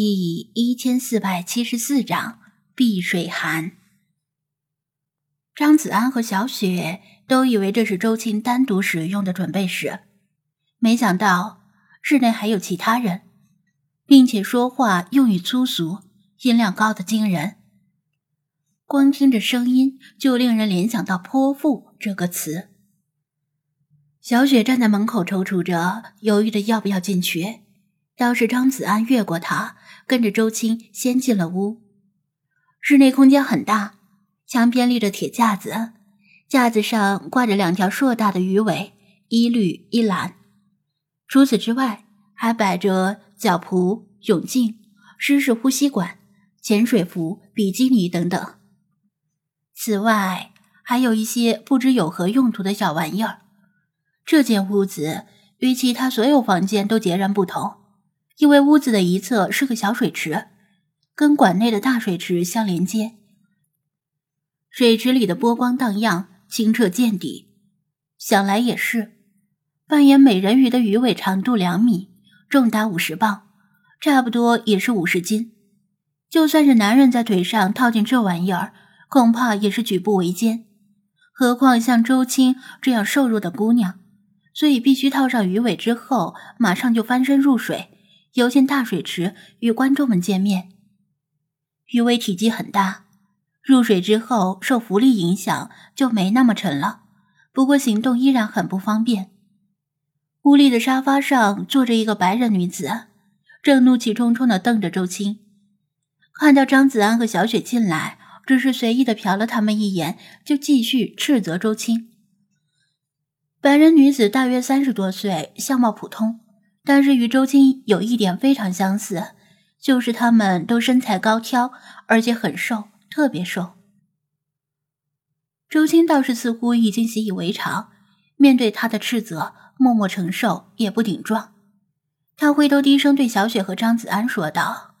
第一千四百七十四章碧水寒。张子安和小雪都以为这是周青单独使用的准备室，没想到室内还有其他人，并且说话用语粗俗，音量高的惊人。光听着声音就令人联想到“泼妇”这个词。小雪站在门口踌躇着，犹豫着要不要进去。倒是张子安越过他，跟着周青先进了屋。室内空间很大，墙边立着铁架子，架子上挂着两条硕大的鱼尾，一绿一蓝。除此之外，还摆着脚蹼、泳镜、湿式呼吸管、潜水服、比基尼等等。此外，还有一些不知有何用途的小玩意儿。这间屋子与其他所有房间都截然不同。因为屋子的一侧是个小水池，跟馆内的大水池相连接。水池里的波光荡漾，清澈见底。想来也是，扮演美人鱼的鱼尾长度两米，重达五十磅，差不多也是五十斤。就算是男人在腿上套进这玩意儿，恐怕也是举步维艰。何况像周青这样瘦弱的姑娘，所以必须套上鱼尾之后，马上就翻身入水。游进大水池与观众们见面。鱼尾体积很大，入水之后受浮力影响就没那么沉了，不过行动依然很不方便。屋里的沙发上坐着一个白人女子，正怒气冲冲地瞪着周青。看到张子安和小雪进来，只是随意地瞟了他们一眼，就继续斥责周青。白人女子大约三十多岁，相貌普通。但是与周青有一点非常相似，就是他们都身材高挑，而且很瘦，特别瘦。周青倒是似乎已经习以为常，面对他的斥责，默默承受，也不顶撞。他回头低声对小雪和张子安说道：“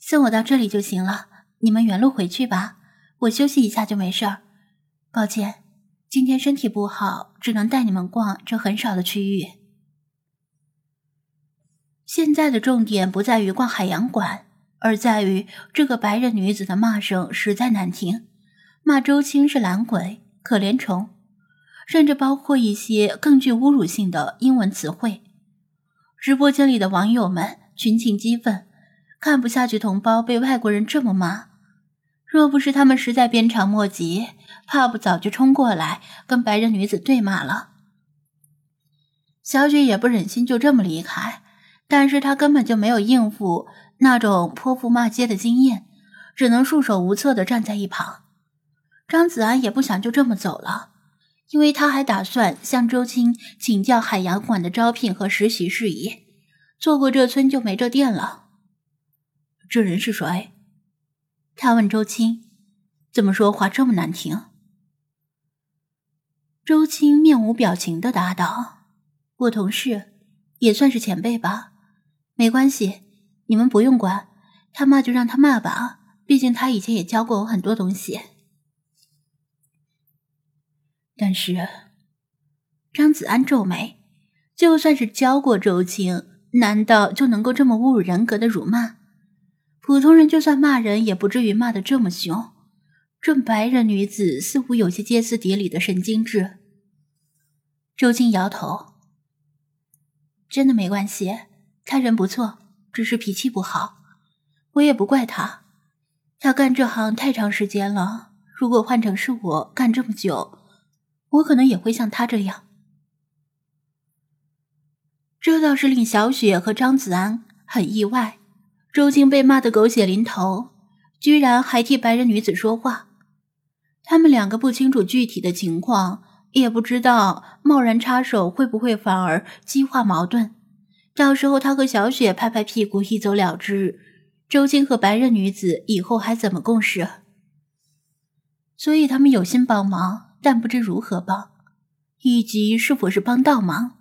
送我到这里就行了，你们原路回去吧，我休息一下就没事儿。抱歉，今天身体不好，只能带你们逛这很少的区域。”现在的重点不在于逛海洋馆，而在于这个白人女子的骂声实在难听，骂周青是懒鬼、可怜虫，甚至包括一些更具侮辱性的英文词汇。直播间里的网友们群情激愤，看不下去同胞被外国人这么骂，若不是他们实在鞭长莫及，怕不早就冲过来跟白人女子对骂了。小雪也不忍心就这么离开。但是他根本就没有应付那种泼妇骂街的经验，只能束手无策的站在一旁。张子安也不想就这么走了，因为他还打算向周青请教海洋馆的招聘和实习事宜。错过这村就没这店了。这人是谁？他问周青，怎么说话这么难听？周青面无表情的答道：“我同事，也算是前辈吧。”没关系，你们不用管，他骂就让他骂吧，毕竟他以前也教过我很多东西。但是，张子安皱眉，就算是教过周青，难道就能够这么侮辱人格的辱骂？普通人就算骂人，也不至于骂得这么凶。这白人女子似乎有些歇斯底里的神经质。周青摇头，真的没关系。他人不错，只是脾气不好，我也不怪他。他干这行太长时间了，如果换成是我干这么久，我可能也会像他这样。这倒是令小雪和张子安很意外。周静被骂得狗血淋头，居然还替白人女子说话。他们两个不清楚具体的情况，也不知道贸然插手会不会反而激化矛盾。到时候他和小雪拍拍屁股一走了之，周青和白人女子以后还怎么共事？所以他们有心帮忙，但不知如何帮，以及是否是帮倒忙。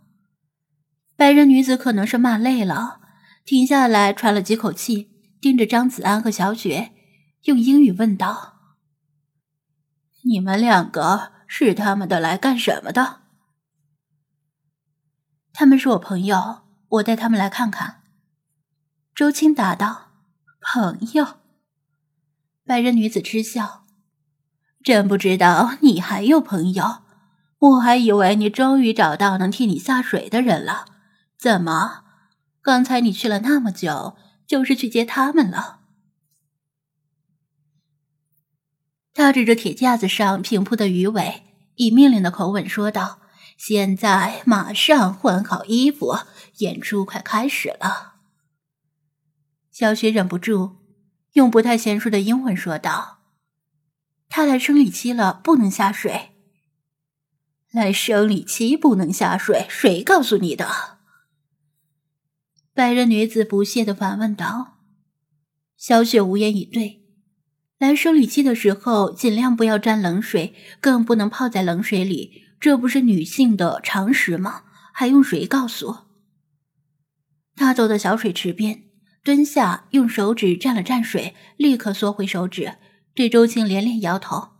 白人女子可能是骂累了，停下来喘了几口气，盯着张子安和小雪，用英语问道：“你们两个是他们的来干什么的？”他们是我朋友。我带他们来看看。周青答道：“朋友。”白人女子嗤笑：“真不知道你还有朋友，我还以为你终于找到能替你下水的人了。怎么，刚才你去了那么久，就是去接他们了？”他指着铁架子上平铺的鱼尾，以命令的口吻说道：“现在马上换好衣服，演出快开始了。”小雪忍不住。用不太娴熟的英文说道：“她来生理期了，不能下水。来生理期不能下水，谁告诉你的？”白人女子不屑的反问道。小雪无言以对。来生理期的时候，尽量不要沾冷水，更不能泡在冷水里，这不是女性的常识吗？还用谁告诉？她走到小水池边。蹲下，用手指蘸了蘸水，立刻缩回手指，对周青连连摇头：“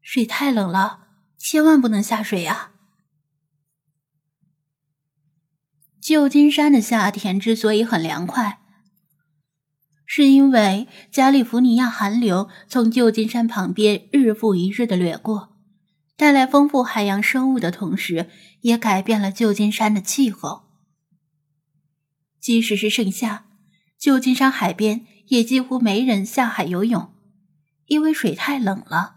水太冷了，千万不能下水呀！”旧金山的夏天之所以很凉快，是因为加利福尼亚寒流从旧金山旁边日复一日的掠过，带来丰富海洋生物的同时，也改变了旧金山的气候。即使是盛夏。旧金山海边也几乎没人下海游泳，因为水太冷了。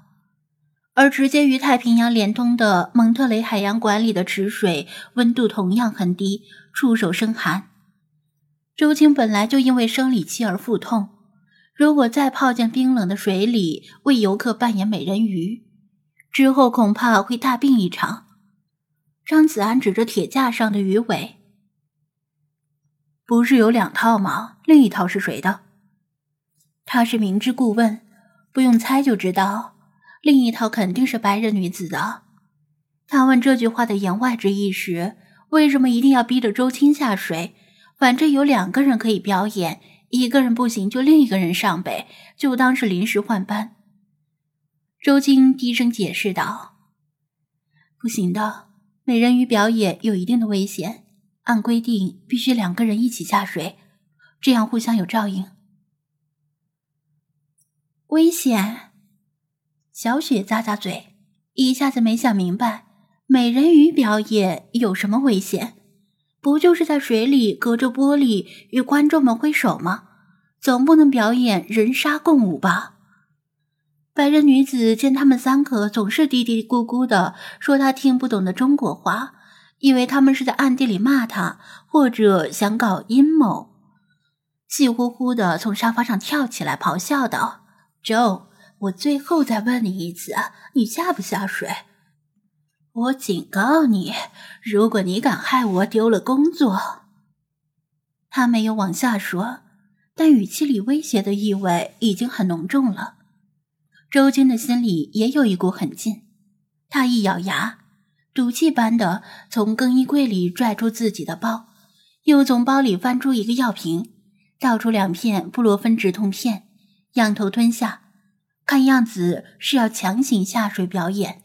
而直接与太平洋连通的蒙特雷海洋馆里的池水温度同样很低，触手生寒。周青本来就因为生理期而腹痛，如果再泡进冰冷的水里为游客扮演美人鱼，之后恐怕会大病一场。张子安指着铁架上的鱼尾。不是有两套吗？另一套是谁的？他是明知故问，不用猜就知道，另一套肯定是白人女子的。他问这句话的言外之意是：为什么一定要逼着周青下水？反正有两个人可以表演，一个人不行就另一个人上呗，就当是临时换班。周青低声解释道：“不行的，美人鱼表演有一定的危险。”按规定，必须两个人一起下水，这样互相有照应。危险！小雪咂咂嘴，一下子没想明白，美人鱼表演有什么危险？不就是在水里隔着玻璃与观众们挥手吗？总不能表演人鲨共舞吧？白人女子见他们三个总是嘀嘀咕咕的说她听不懂的中国话。以为他们是在暗地里骂她，或者想搞阴谋，气呼呼的从沙发上跳起来，咆哮道：“Joe，我最后再问你一次，你下不下水？我警告你，如果你敢害我丢了工作。”他没有往下说，但语气里威胁的意味已经很浓重了。周军的心里也有一股狠劲，他一咬牙。赌气般的从更衣柜里拽出自己的包，又从包里翻出一个药瓶，倒出两片布洛芬止痛片，仰头吞下，看样子是要强行下水表演。